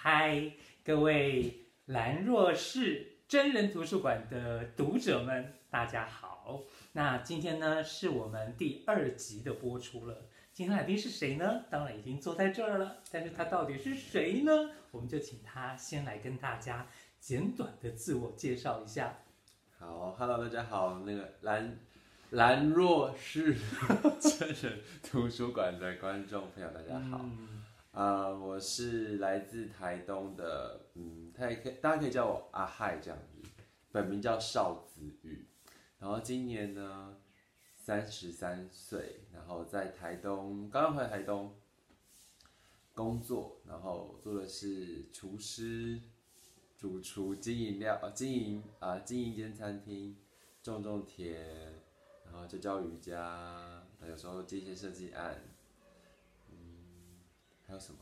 嗨，各位兰若寺真人图书馆的读者们，大家好。那今天呢，是我们第二集的播出了。今天来宾是谁呢？当然已经坐在这儿了，但是他到底是谁呢？我们就请他先来跟大家简短的自我介绍一下。好，Hello，大家好，那个兰兰若寺 真人图书馆的观众朋友，大家好。嗯啊、呃，我是来自台东的，嗯，他也可以，大家可以叫我阿嗨这样子，本名叫邵子玉，然后今年呢三十三岁，然后在台东刚刚回台东工作，然后做的是厨师、主厨、经营料、经营啊经营一间餐厅，种种田，然后教教瑜伽，有时候接一些设计案。还有什么？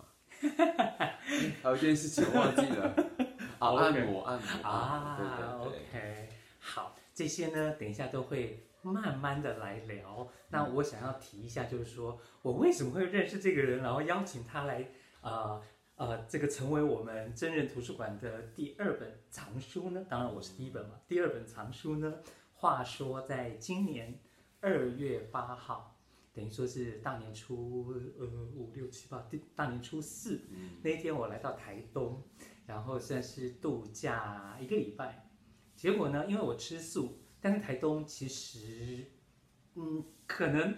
还有一件事情我忘记了。啊，按摩，按摩啊。对对对。OK，好，这些呢，等一下都会慢慢的来聊。那我想要提一下，就是说我为什么会认识这个人，然后邀请他来，呃呃，这个成为我们真人图书馆的第二本藏书呢？当然我是第一本嘛。第二本藏书呢，话说在今年二月八号。等于说是大年初呃五六七八，大年初四、嗯、那一天我来到台东，然后算是度假一个礼拜。结果呢，因为我吃素，但是台东其实，嗯，可能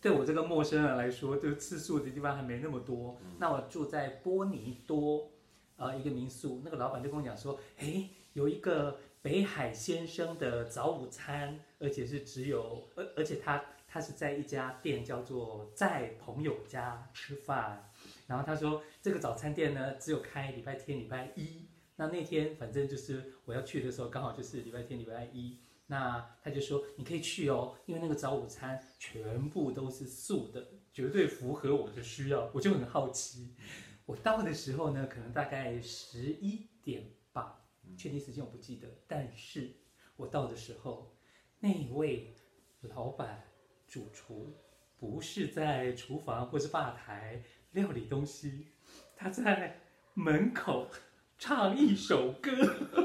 对我这个陌生人来说，就吃素的地方还没那么多。嗯、那我住在波尼多，呃，一个民宿，那个老板就跟我讲说，哎，有一个北海先生的早午餐，而且是只有，而而且他。他是在一家店叫做在朋友家吃饭，然后他说这个早餐店呢只有开礼拜天、礼拜一。那那天反正就是我要去的时候，刚好就是礼拜天、礼拜一。那他就说你可以去哦，因为那个早午餐全部都是素的，绝对符合我的需要。我就很好奇，我到的时候呢，可能大概十一点吧，确定时间我不记得。但是我到的时候，那位老板。主厨不是在厨房或是吧台料理东西，他在门口唱一首歌，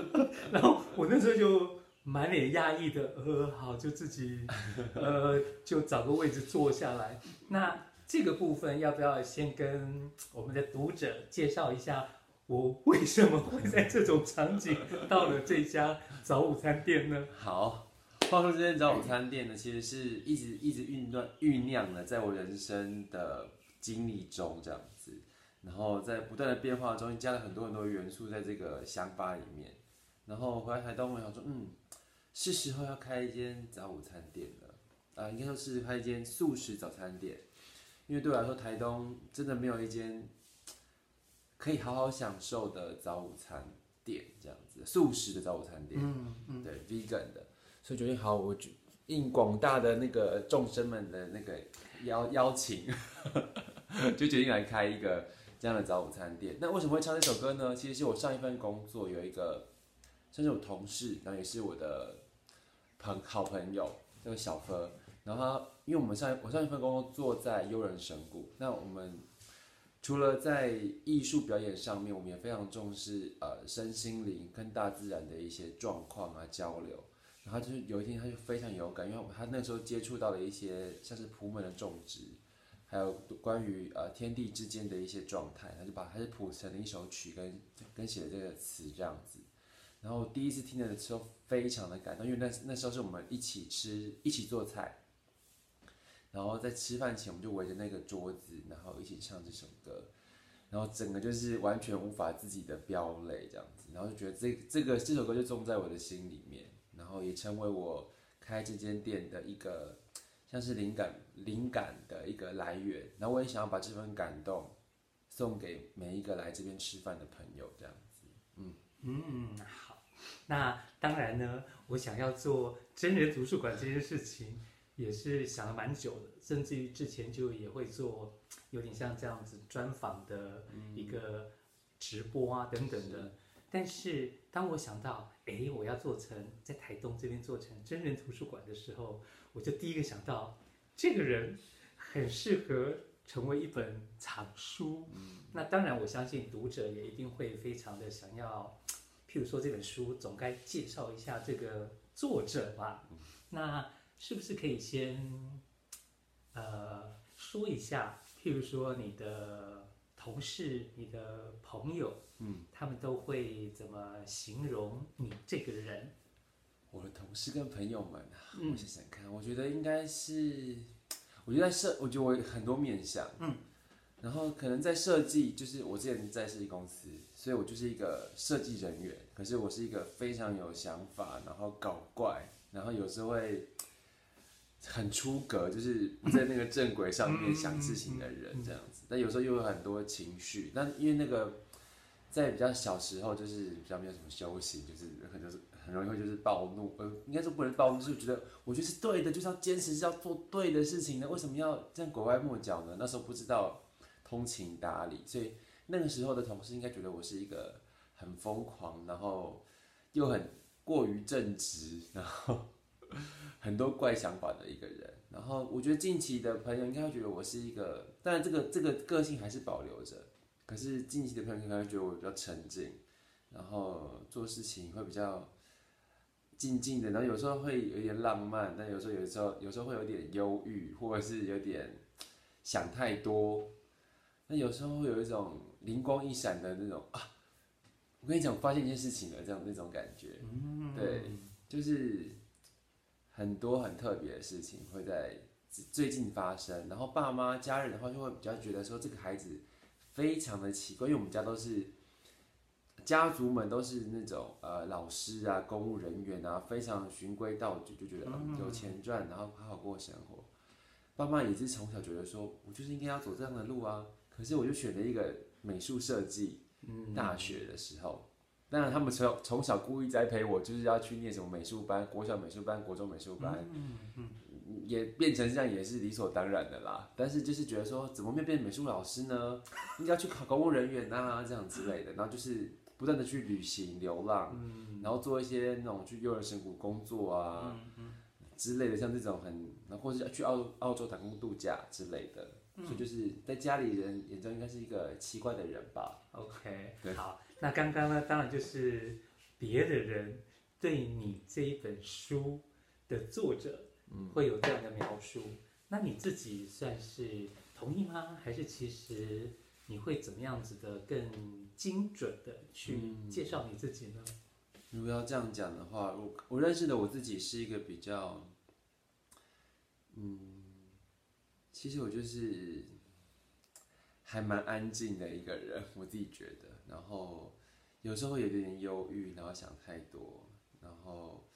然后我那时候就满脸讶异的，呃，好，就自己呃就找个位置坐下来。那这个部分要不要先跟我们的读者介绍一下，我为什么会在这种场景到了这家早午餐店呢？好。话说这间早午餐店呢，其实是一直一直酝酿酝酿的，在我人生的经历中这样子，然后在不断的变化中，加了很多很多元素在这个想法里面。然后回来台东，我想说，嗯，是时候要开一间早午餐店了，啊、应该说是开一间素食早餐店，因为对我来说，台东真的没有一间可以好好享受的早午餐店这样子，素食的早午餐店，嗯嗯，对，vegan 的。所以决定好，我就应广大的那个众生们的那个邀邀请，就决定来开一个这样的早午餐店。那为什么会唱这首歌呢？其实是我上一份工作有一个，甚至我同事，然后也是我的朋好朋友，叫做小柯。然后他，因为我们上我上一份工作坐在悠人神谷，那我们除了在艺术表演上面，我们也非常重视呃身心灵跟大自然的一些状况啊交流。然后就是有一天，他就非常有感，因为他那时候接触到了一些像是普门的种植，还有关于呃天地之间的一些状态，他就把他就谱成了一首曲跟跟写的这个词这样子。然后第一次听的时候非常的感动，因为那那时候是我们一起吃一起做菜，然后在吃饭前我们就围着那个桌子，然后一起唱这首歌，然后整个就是完全无法自己的飙泪这样子，然后就觉得这这个这首歌就种在我的心里面。然后也成为我开这间店的一个 像是灵感灵感的一个来源。然后我也想要把这份感动送给每一个来这边吃饭的朋友，这样子。嗯嗯，好。那当然呢，我想要做真人图书馆这件事情，也是想了蛮久的，甚至于之前就也会做有点像这样子专访的一个直播啊等等的。但是当我想到，哎，我要做成在台东这边做成真人图书馆的时候，我就第一个想到，这个人很适合成为一本藏书。嗯，那当然，我相信读者也一定会非常的想要，譬如说这本书总该介绍一下这个作者吧。嗯，那是不是可以先呃说一下，譬如说你的同事、你的朋友，嗯，他们都会怎么形容你这个人？我的同事跟朋友们啊，我想想看，我觉得应该是，我觉得在设，我觉得我有很多面相，嗯，然后可能在设计，就是我之前在设计公司，所以我就是一个设计人员，可是我是一个非常有想法，然后搞怪，然后有时候会很出格，就是不在那个正轨上面想事情的人这样子，那有时候又有很多情绪，但因为那个在比较小时候就是比较没有什么修行，就是很就是。很容易会就是暴怒，呃，应该说不能暴怒，就是觉得我觉得是对的，就是要坚持是要做对的事情呢。为什么要这样拐弯抹角呢？那时候不知道通情达理，所以那个时候的同事应该觉得我是一个很疯狂，然后又很过于正直，然后 很多怪想法的一个人。然后我觉得近期的朋友应该会觉得我是一个，当然这个这个个性还是保留着，可是近期的朋友应该会觉得我比较沉静，然后做事情会比较。静静的，然后有时候会有点浪漫，但有时候有时候有时候会有点忧郁，或者是有点想太多。那有时候会有一种灵光一闪的那种啊，我跟你讲，我发现一件事情了，这样那种感觉。对，就是很多很特别的事情会在最近发生。然后爸妈家人的话就会比较觉得说这个孩子非常的奇怪，因为我们家都是。家族们都是那种呃老师啊、公务人员啊，非常循规蹈矩，就觉得嗯有钱赚，然后好好过生活。爸妈也是从小觉得说，我就是应该要走这样的路啊。可是我就选了一个美术设计，大学的时候，当然他们从从小故意栽培我，就是要去念什么美术班，国小美术班、国中美术班，也变成这样也是理所当然的啦。但是就是觉得说，怎么没变美术老师呢？应该要去考公务人员啊，这样之类的。然后就是。不断的去旅行、流浪，嗯、然后做一些那种去幼儿神谷工作啊、嗯嗯、之类的，像这种很，然后或者去澳澳洲打工度假之类的，嗯、所以就是在家里人眼中应该是一个奇怪的人吧。OK，好，那刚刚呢，当然就是别的人对你这一本书的作者会有这样的描述，嗯、那你自己算是同意吗？还是其实？你会怎么样子的更精准的去介绍你自己呢？嗯，如果要这样讲的话，我我认识的我自己是一个比较，嗯，其实我就是还蛮安静的一个人，我自己觉得。然后有时候有点忧郁，然后想太多，然后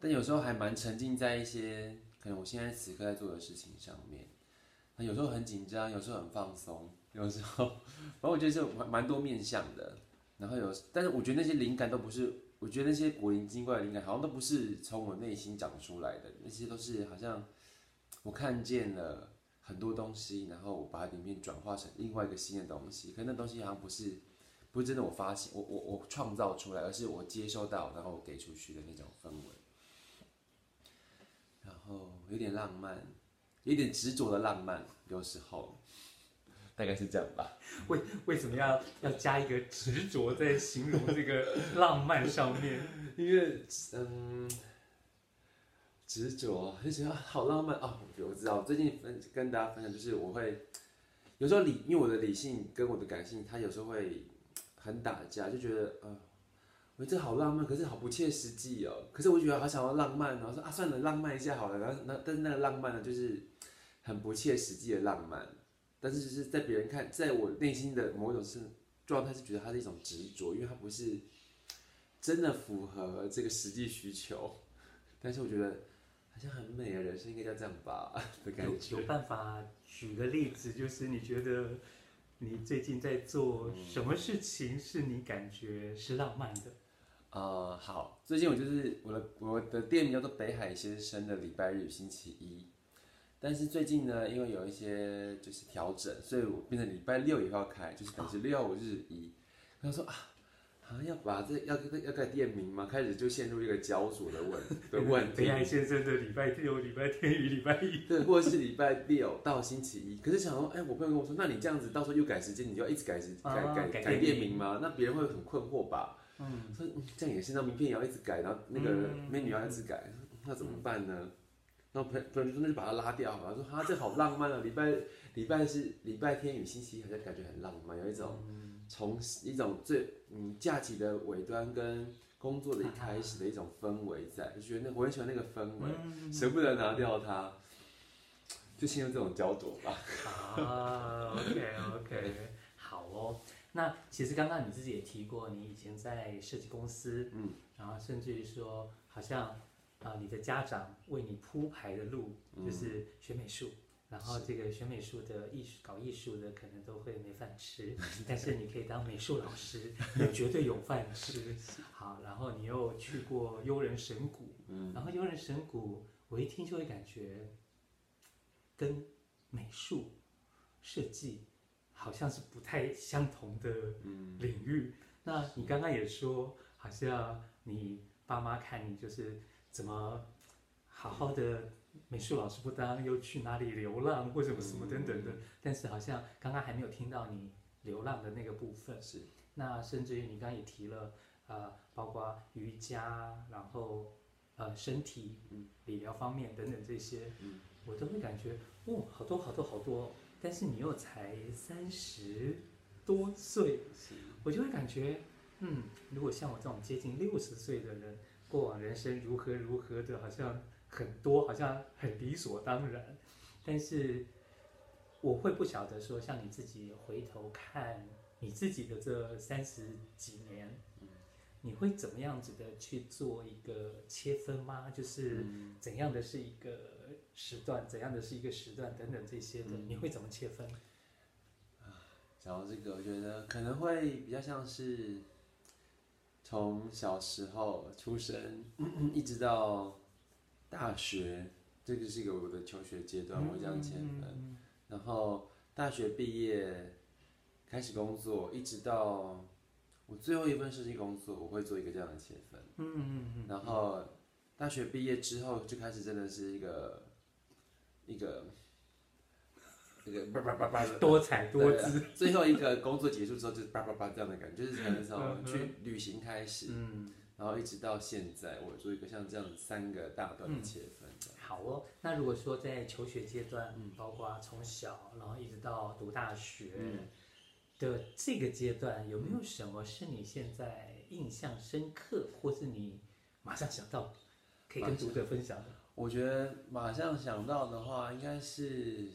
但有时候还蛮沉浸在一些可能我现在此刻在做的事情上面。有时候很紧张，有时候很放松。有时候，反正我觉得是蛮蛮多面向的，然后有，但是我觉得那些灵感都不是，我觉得那些古灵精怪的灵感好像都不是从我内心长出来的，那些都是好像我看见了很多东西，然后我把它里面转化成另外一个新的东西，可是那东西好像不是，不是真的我发现，我我我创造出来，而是我接收到然后我给出去的那种氛围，然后有点浪漫，有点执着的浪漫，有时候。大概是这样吧。为为什么要要加一个执着在形容这个浪漫上面？因为嗯，执着就觉得好浪漫哦。我知道，最近分跟大家分享就是我会有时候理，因为我的理性跟我的感性，它有时候会很打架，就觉得呃，我这好浪漫，可是好不切实际哦。可是我觉得好想要浪漫，然后说啊，算了，浪漫一下好了。然后那但是那个浪漫呢，就是很不切实际的浪漫。但是就是在别人看，在我内心的某一种是状态，是觉得它是一种执着，因为它不是真的符合这个实际需求。但是我觉得好像很美啊，人生应该要这样吧 的感觉。有有办法举个例子，就是你觉得你最近在做什么事情是你感觉是浪漫的？呃，好，最近我就是我的我的店名叫做北海先生的礼拜日星期一。但是最近呢，因为有一些就是调整，所以我变成礼拜六也要开，就是等于是六日一。他说啊，啊，要把这要要改店名吗？开始就陷入一个焦灼的问的 问题。北海先生的礼拜六、礼拜天与礼拜一，对，或者是礼拜六到星期一。可是想说，哎，我朋友跟我说，那你这样子到时候又改时间，你就要一直改时改、啊、改改，改店名吗？那别人会很困惑吧？嗯，说这样也是，那名片也要一直改，然后那个美女要一直改，嗯、那怎么办呢？然后朋朋友就说，那就把它拉掉好了。说哈，这好浪漫啊，礼拜礼拜是礼拜天与星期一，好像感觉很浪漫，有一种。嗯从一种最嗯假期的尾端跟工作的一开始的一种氛围在，就觉得那我很喜欢那个氛围，嗯、舍不得拿掉它，就陷入这种焦灼吧。啊，OK OK，好哦。那其实刚刚你自己也提过，你以前在设计公司，嗯，然后甚至于说，好像啊、呃，你的家长为你铺排的路就是学美术。然后这个学美术的艺术搞艺术的可能都会没饭吃，但是你可以当美术老师，你绝对有饭 吃。好，然后你又去过悠人神谷，然后悠人神谷，我一听就会感觉跟美术设计好像是不太相同的领域。那你刚刚也说，好像你爸妈看你就是怎么好好的。美术老师不当，又去哪里流浪或者什么什么等等的，嗯、但是好像刚刚还没有听到你流浪的那个部分。是，那甚至于你刚刚也提了，呃，包括瑜伽，然后呃身体理疗方面等等这些，嗯、我都会感觉，哦，好多好多好多。但是你又才三十多岁，是我就会感觉，嗯，如果像我这种接近六十岁的人，过往人生如何如何的，好像。很多好像很理所当然，但是我会不晓得说，像你自己回头看你自己的这三十几年，你会怎么样子的去做一个切分吗？就是怎样的是一个时段，怎样的是一个时段等等这些的，你会怎么切分？啊，讲到这个，我觉得可能会比较像是从小时候出生一直到。大学，这个是一个我的求学阶段，我会这样切分。然后大学毕业，开始工作，一直到我最后一份设计工作，我会做一个这样的切分。嗯嗯嗯。然后大学毕业之后，就开始真的是一个一个一个叭叭叭叭多彩多姿。最后一个工作结束之后，就是叭叭叭这样的感觉，就是从去旅行开始。嗯。然后一直到现在，我做一个像这样三个大段的切分。嗯。好哦，那如果说在求学阶段，嗯，包括从小然后一直到读大学的这个阶段，有没有什么是你现在印象深刻，或是你马上想到可以跟读者分享的？我觉得马上想到的话，应该是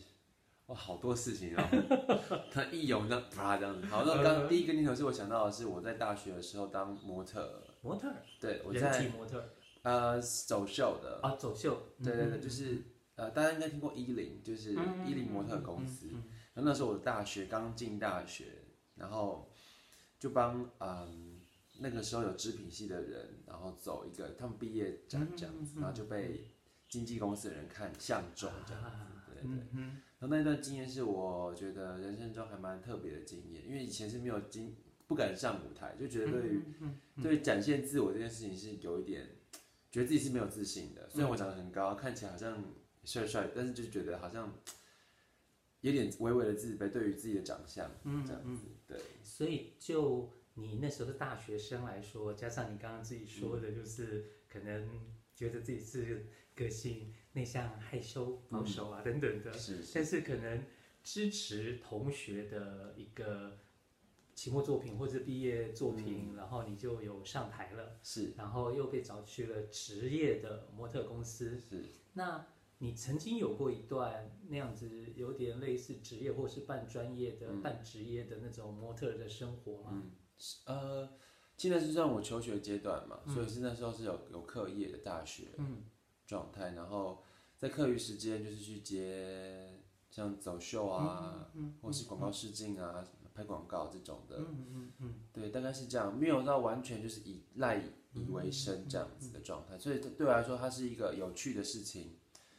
哇，好多事情啊，他一有那啪这样子。好，那刚第一个念头是我想到的是我在大学的时候当模特。模特，对，我在模特，呃，走秀的。啊，走秀，对对对，就是呃，大家应该听过伊林，就是伊林模特公司。然后那时候我大学刚进大学，然后就帮嗯那个时候有织品系的人，然后走一个他们毕业展这样子，然后就被经纪公司的人看相中这样子，对对。然后那一段经验是我觉得人生中还蛮特别的经验，因为以前是没有经。不敢上舞台，就觉得对于对于展现自我这件事情是有一点，觉得自己是没有自信的。虽然我长得很高，看起来好像帅帅，但是就觉得好像有点微微的自卑，对于自己的长相嗯这样子。对，所以就你那时候的大学生来说，加上你刚刚自己说的，就是可能觉得自己是个性内向、害羞、保守啊等等的，是，但是可能支持同学的一个。期末作品或者毕业作品，嗯、然后你就有上台了，是，然后又被找去了职业的模特公司，是。那你曾经有过一段那样子有点类似职业或是半专业的、嗯、半职业的那种模特的生活吗？嗯、呃，现在是算我求学阶段嘛，嗯、所以是那时候是有有课业的大学状态，嗯、然后在课余时间就是去接像走秀啊，或是广告试镜啊。拍广告这种的，对，大概是这样，没有到完全就是以赖以为生这样子的。状态，所以对我来说，它是一个有趣的事情，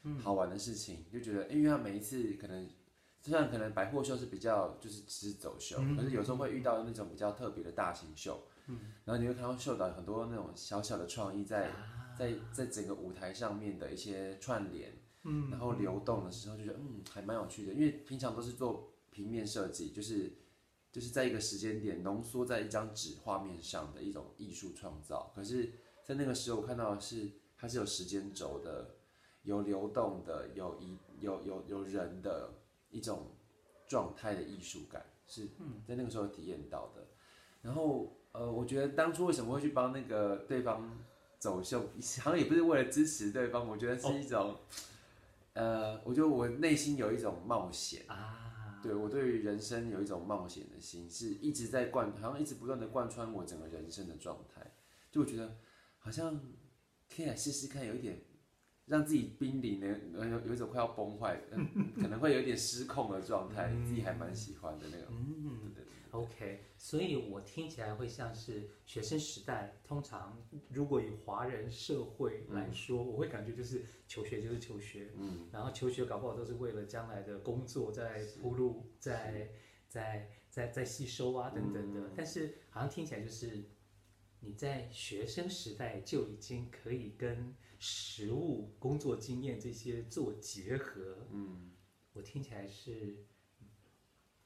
嗯、好玩的事情，就觉得，因为它每一次可能虽然可能百货秀是比较就是只是走秀，嗯、可是有时候会遇到那种比较特别的大型秀，嗯，然后你会看到秀导很多那种小小的创意在、啊、在在整个舞台上面的一些串联，嗯，然后流动的时候就觉得嗯还蛮有趣的，因为平常都是做平面设计，就是就是在一个时间点浓缩在一张纸画面上的一种艺术创造，可是，在那个时候我看到的是它是有时间轴的，有流动的，有一有有有人的。一种状态的艺术感是在那个时候体验到的，然后呃，我觉得当初为什么会去帮那个对方走秀，好像也不是为了支持对方，我觉得是一种，哦、呃，我觉得我内心有一种冒险啊，对，我对于人生有一种冒险的心，是一直在贯，好像一直不断的贯穿我整个人生的状态，就我觉得好像可以来试试看，有一点。让自己濒临的，有有一种快要崩坏，可能会有点失控的状态，嗯、自己还蛮喜欢的那种。嗯。对对对，OK，所以我听起来会像是学生时代。通常如果以华人社会来说，嗯、我会感觉就是求学就是求学，嗯，然后求学搞不好都是为了将来的工作在铺路，在在在在吸收啊等等的。嗯、但是好像听起来就是你在学生时代就已经可以跟。实务工作经验这些做结合，嗯，我听起来是，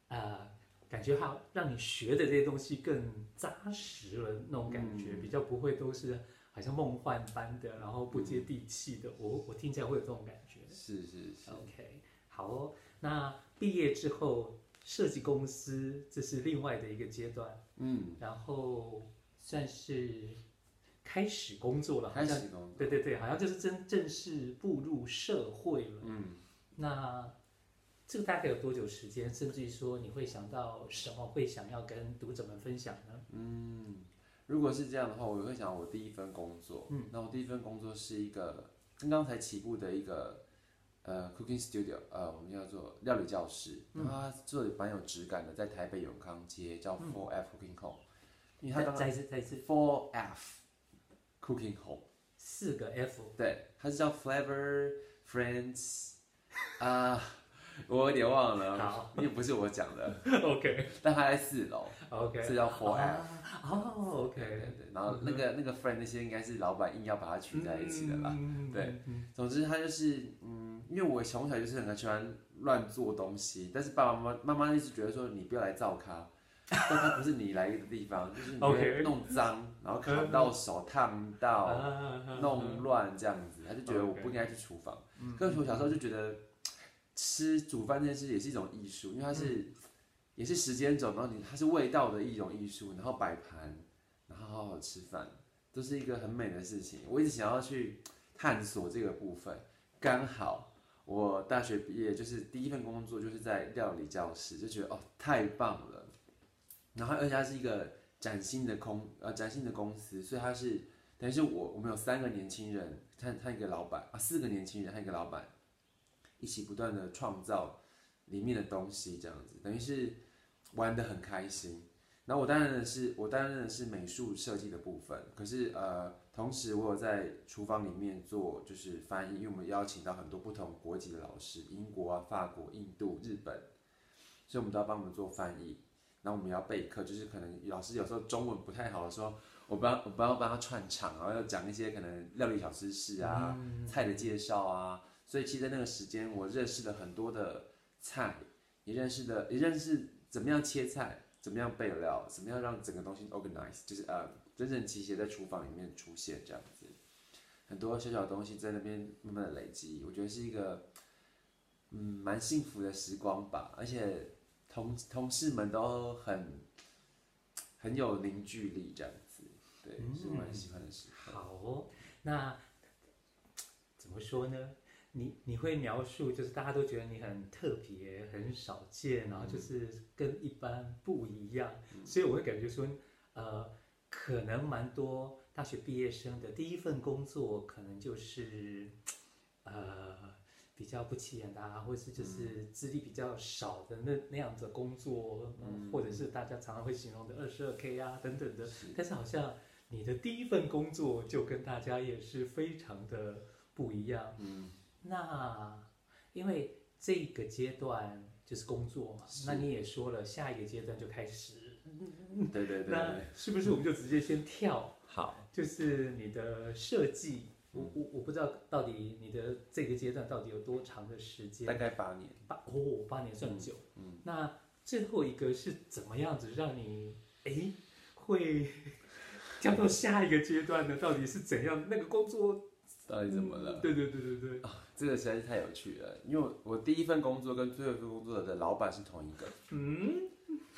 啊、呃，感觉好让你学的这些东西更扎实了，那种感觉、嗯、比较不会都是好像梦幻般的，然后不接地气的。嗯、我我听起来会有这种感觉。是是是。OK，好哦。那毕业之后，设计公司这是另外的一个阶段，嗯，然后算是。开始工作了，好像对对对，好像就是真正式步入社会了。嗯，那这个大概有多久时间？甚至于说你会想到什么会想要跟读者们分享呢？嗯，如果是这样的话，我会想我第一份工作。嗯，那我第一份工作是一个刚刚才起步的一个呃 cooking studio，呃，我们叫做料理教室。嗯，然后它做的蛮有质感的，在台北永康街叫 Four F Cooking Home。因为它刚刚再一次再一次 Four F。Cooking Home，四个 F，对，它是叫 Flavor Friends，啊，uh, 我有点忘了，好，因为不是我讲的，OK，但他在四楼，OK，是叫 Four F，哦，OK，对对，然后那个、嗯、那个 Friend 那些应该是老板硬要把它取在一起的啦，嗯、对，总之他就是，嗯，因为我从小就是很喜欢乱做东西，但是爸爸妈妈妈妈一直觉得说你不要来灶咖。但它不是你来的地方，就是你会弄脏.然后砍到手、烫到、弄乱这样子，他就觉得我不应该去厨房。可是.我小时候就觉得，吃煮饭这件事也是一种艺术，因为它是、嗯、也是时间轴，然后你它是味道的一种艺术，然后摆盘，然后好好吃饭，都是一个很美的事情。我一直想要去探索这个部分，刚好我大学毕业就是第一份工作就是在料理教室，就觉得哦太棒了。然后，而且它是一个崭新的空呃崭新的公司，所以它是等于是我我们有三个年轻人，他他一个老板啊，四个年轻人，他一个老板，一起不断的创造里面的东西，这样子等于是玩得很开心。然后我担任的是我担任的是美术设计的部分，可是呃同时我有在厨房里面做就是翻译，因为我们邀请到很多不同国籍的老师，英国啊、法国、印度、日本，所以我们都要帮我们做翻译。然后我们要备课，就是可能老师有时候中文不太好的时候，我帮我帮帮他串场，然后要讲一些可能料理小知识啊、嗯、菜的介绍啊。所以其实在那个时间，我认识了很多的菜，也认识的也认识怎么样切菜，怎么样备料，怎么样让整个东西 organize，就是呃整整齐齐在厨房里面出现这样子。很多小小的东西在那边慢慢的累积，我觉得是一个嗯蛮幸福的时光吧，而且。同同事们都很很有凝聚力，这样子，对，嗯、是我蛮喜欢的事。好哦，那怎么说呢？你你会描述，就是大家都觉得你很特别、很少见，然后就是跟一般不一样，嗯、所以我会感觉说，呃，可能蛮多大学毕业生的第一份工作，可能就是，呃。比较不起眼的啊，或是就是资历比较少的那那样子的工作，嗯，或者是大家常常会形容的二十二 K 啊等等的。是但是好像你的第一份工作就跟大家也是非常的不一样。嗯，那因为这个阶段就是工作嘛。那你也说了，下一个阶段就开始。对对对对。那是不是我们就直接先跳？好，就是你的设计，我我我不知道到底你的这个阶段到底有多长的时间？大概八年。八哦，八年算久。嗯。嗯，那最后一个是怎么样子让你哎会 跳到下一个阶段呢？到底是怎样？那个工作到底怎么了？嗯、对对对对对。啊，这个实在是太有趣了，因为我第一份工作跟最后一份工作的老板是同一个。嗯。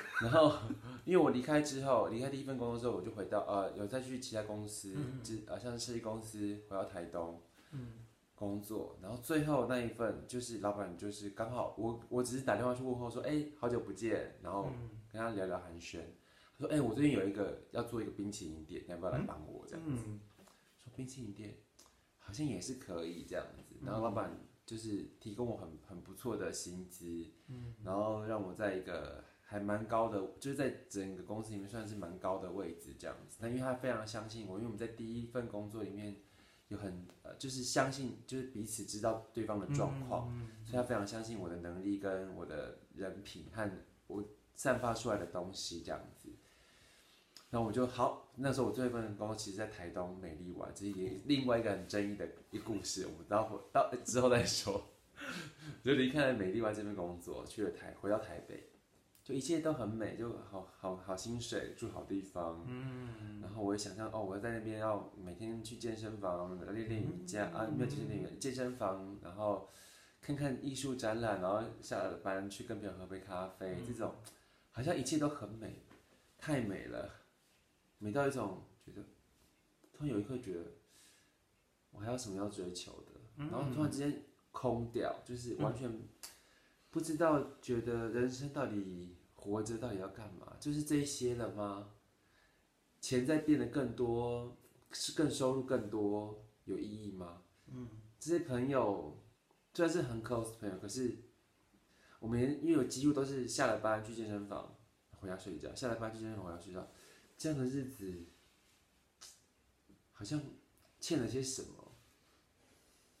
然后，因为我离开之后，离开第一份工作之后，我就回到呃，有再去其他公司，嗯、呃，像设计公司，回到台东，嗯，工作。然后最后那一份就是老板，就是刚好我我只是打电话去问候说，哎，好久不见，然后跟他聊聊寒暄。他说，哎，我最近有一个要做一个冰淇淋店，你要不要来帮我这样子？嗯、说冰淇淋店好像也是可以这样子。然后老板就是提供我很很不错的薪资，嗯，然后让我在一个。还蛮高的，就是在整个公司里面算是蛮高的位置这样子。那因为他非常相信我，因为我们在第一份工作里面有很呃，就是相信，就是彼此知道对方的状况，嗯嗯嗯、所以他非常相信我的能力跟我的人品和我散发出来的东西这样子。那我就好，那时候我最后一份工作其实在台东美丽湾，这是另外一个很争议的一个故事，我们到会到之后再说。就离开了美丽湾这边工作，去了台，回到台北。就一切都很美，就好好好薪水，住好地方。嗯，然后我也想象哦，我在那边要每天去健身房练练瑜伽啊，没有健身练健身房，然后看看艺术展览，然后下了班去跟别人喝杯咖啡，这种好像一切都很美，太美了，美到一种觉得，突然有一刻觉得，我还有什么要追求的？然后突然之间空掉，就是完全。不知道，觉得人生到底活着到底要干嘛？就是这些了吗？钱在变得更多，是更收入更多，有意义吗？嗯，这些朋友虽然是很 close 的朋友，可是我们因为有几乎都是下了班去健身房回家睡觉，下了班去健身房回家睡觉，这样的日子好像欠了些什么。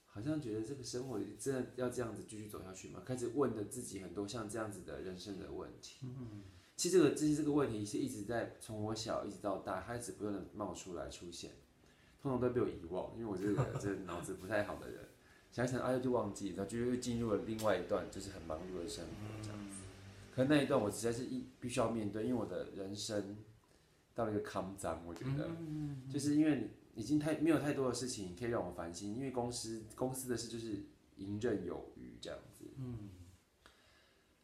好像觉得这个生活真的要这样子继续走下去吗？开始问的自己很多像这样子的人生的问题。嗯，其实这个这些这个问题是一直在从我小一直到大，开始不断的冒出来出现，通常都被我遗忘，因为我这个这脑子不太好的人，想想哎就忘记，然后就又进入了另外一段就是很忙碌的生活这样子。可那一段我实在是一必须要面对，因为我的人生到了一个坎站，我觉得就是因为。已经太没有太多的事情可以让我烦心，因为公司公司的事就是游刃有余这样子。嗯，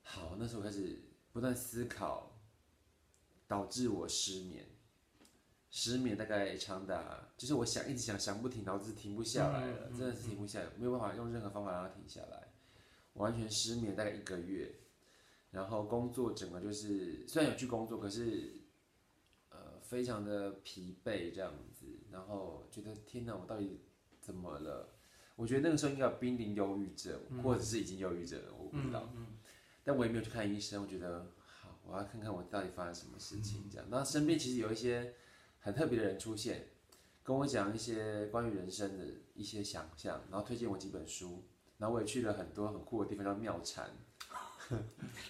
好，那时候开始不断思考，导致我失眠。失眠大概长达，就是我想一直想想不停，脑子停不下来了，真的是停不下来，没有办法用任何方法让它停下来，完全失眠大概一个月，然后工作整个就是虽然有去工作，可是呃非常的疲惫这样子。然后觉得天哪，我到底怎么了？我觉得那个时候应该有濒临忧郁症，嗯、或者是已经忧郁症了，我不知道。嗯嗯、但我也没有去看医生。我觉得好，我要看看我到底发生什么事情。这样，那身边其实有一些很特别的人出现，跟我讲一些关于人生的一些想象，然后推荐我几本书。然后我也去了很多很酷的地方，叫妙禅。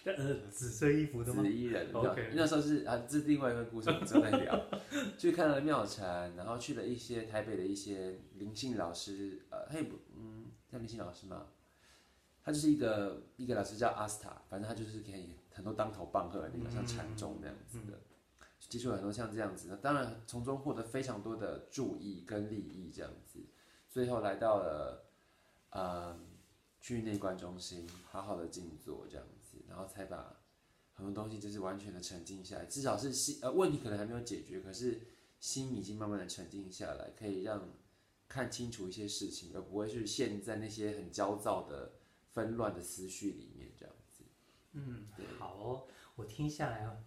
呃，紫色衣服的吗？紫衣人，Okay. 那时候是啊，这是另外一个故事，我们正在聊。去看了妙禅，然后去了一些台北的一些灵性老师，呃，他也不，嗯，叫灵性老师吗？他就是一个一个老师叫阿斯塔，反正他就是可以很多当头棒喝的那个，像禅宗那样子的，接触了很多像这样子那，当然从中获得非常多的注意跟利益这样子，最后来到了，呃。去内观中心，好好的静坐这样子，然后才把很多东西就是完全的沉静下来。至少是心呃问题可能还没有解决，可是心已经慢慢的沉静下来，可以让看清楚一些事情，而不会是陷在那些很焦躁的纷乱的思绪里面这样子。嗯，好哦，我听下来哦，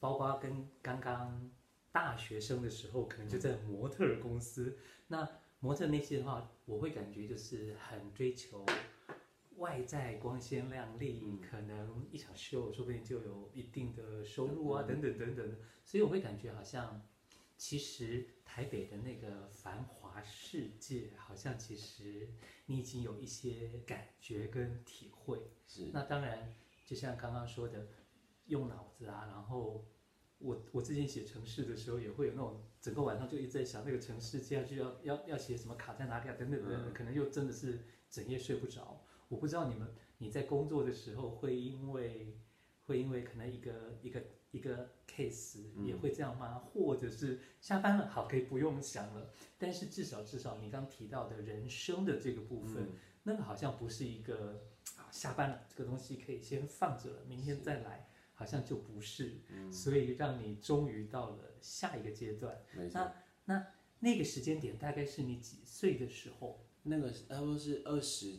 包括跟刚刚大学生的时候，可能就在模特儿公司，嗯、那模特那些的话，我会感觉就是很追求。外在光鲜亮丽，嗯、可能一场秀说不定就有一定的收入啊，嗯、等等等等。所以我会感觉好像，其实台北的那个繁华世界，好像其实你已经有一些感觉跟体会。是。那当然，就像刚刚说的，用脑子啊，然后我我之前写城市的时候，也会有那种整个晚上就一直在想那个城市接下去要要要写什么卡在哪里啊等等等等，可能又真的是整夜睡不着。我不知道你们你在工作的时候会因为会因为可能一个一个一个 case 也会这样吗？嗯、或者是下班了好可以不用想了，但是至少至少你刚提到的人生的这个部分，嗯、那个好像不是一个啊下班了这个东西可以先放着了，明天再来，好像就不是，嗯、所以让你终于到了下一个阶段。那那那个时间点大概是你几岁的时候？那个差不多是二十。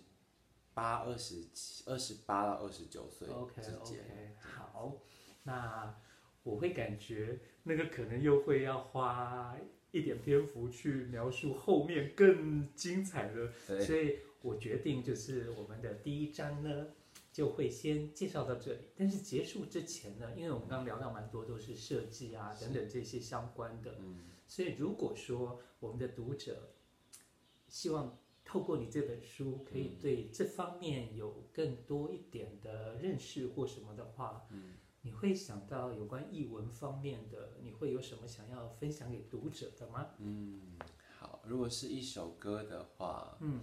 八二十七，二十八到二十九岁 OK OK，好，那我会感觉那个可能又会要花一点篇幅去描述后面更精彩的，所以我决定就是我们的第一章呢就会先介绍到这里。但是结束之前呢，因为我们刚刚聊到蛮多都是设计啊等等这些相关的，嗯，所以如果说我们的读者希望。透过你这本书，可以对这方面有更多一点的认识或什么的话，嗯，你会想到有关译文方面的，你会有什么想要分享给读者的吗？嗯，好，如果是一首歌的话，嗯。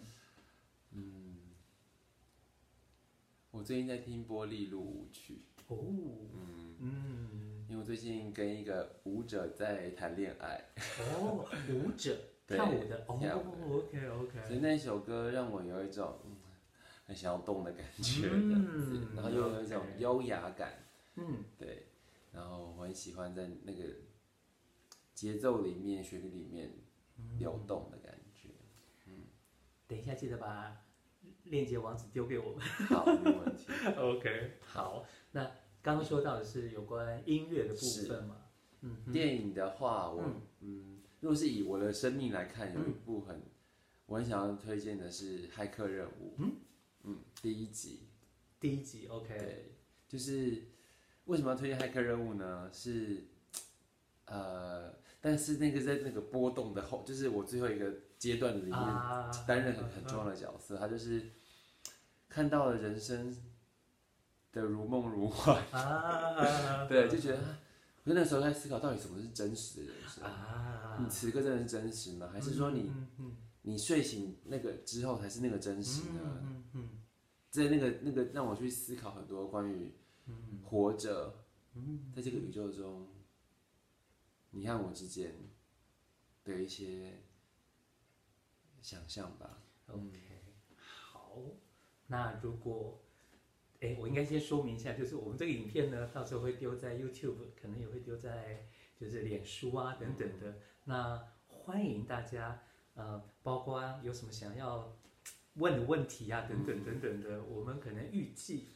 嗯，我最近在听《波丽露舞曲》哦，嗯。嗯，因为我最近跟一个舞者在谈恋爱。哦，舞者。跳舞的哦，OK OK，所以那首歌让我有一种很想要动的感觉，这样子，然后又有一种优雅感，嗯，对，然后我很喜欢在那个节奏里面、旋律里面流动的感觉，嗯，等一下记得把链接网址丢给我们，好，没问题，OK，好，那刚刚说到的是有关音乐的部分嘛，嗯，电影的话，我嗯。如果是以我的生命来看，有一部很，嗯、我很想要推荐的是《骇客任务》。嗯嗯，第一集。第一集，OK。对，就是为什么要推荐《骇客任务》呢？是，呃，但是那个在那个波动的后，就是我最后一个阶段里面担任很很重要的角色，他就是看到了人生的如梦如幻啊，对，就觉得。我那时候在思考，到底什么是真实的人生？啊，你此刻真的是真实吗？还是说你，你睡醒那个之后才是那个真实呢？在那个那个让我去思考很多关于活着，在这个宇宙中，你和我之间的一些想象吧。OK，好，那如果。哎，我应该先说明一下，就是我们这个影片呢，到时候会丢在 YouTube，可能也会丢在就是脸书啊等等的。那欢迎大家，呃，包括有什么想要问的问题啊等等等等的，我们可能预计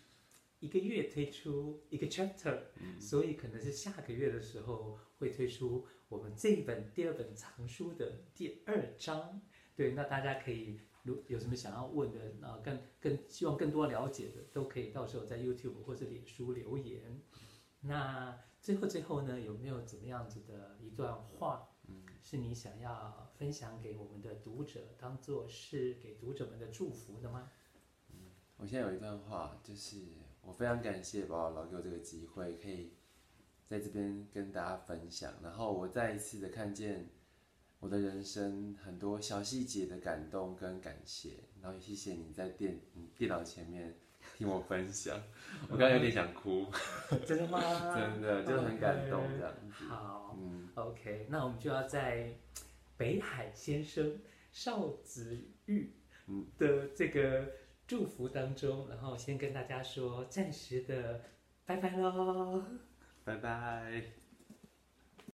一个月推出一个 chapter，所以可能是下个月的时候会推出我们这一本第二本藏书的第二章。对，那大家可以。如有什么想要问的，啊，更更希望更多了解的，都可以到时候在 YouTube 或者脸书留言。那最后最后呢，有没有怎么样子的一段话，嗯是你想要分享给我们的读者，当做是给读者们的祝福的吗？嗯，我现在有一段话，就是我非常感谢宝宝老给我这个机会，可以在这边跟大家分享，然后我再一次的看见。我的人生很多小细节的感动跟感谢，然后也谢谢你在电电脑前面听我分享，我刚刚有点想哭，真的吗？真的就很感动这样子。好，嗯，OK，那我们就要在北海先生邵子玉的这个祝福当中，然后先跟大家说暂时的拜拜喽，拜拜。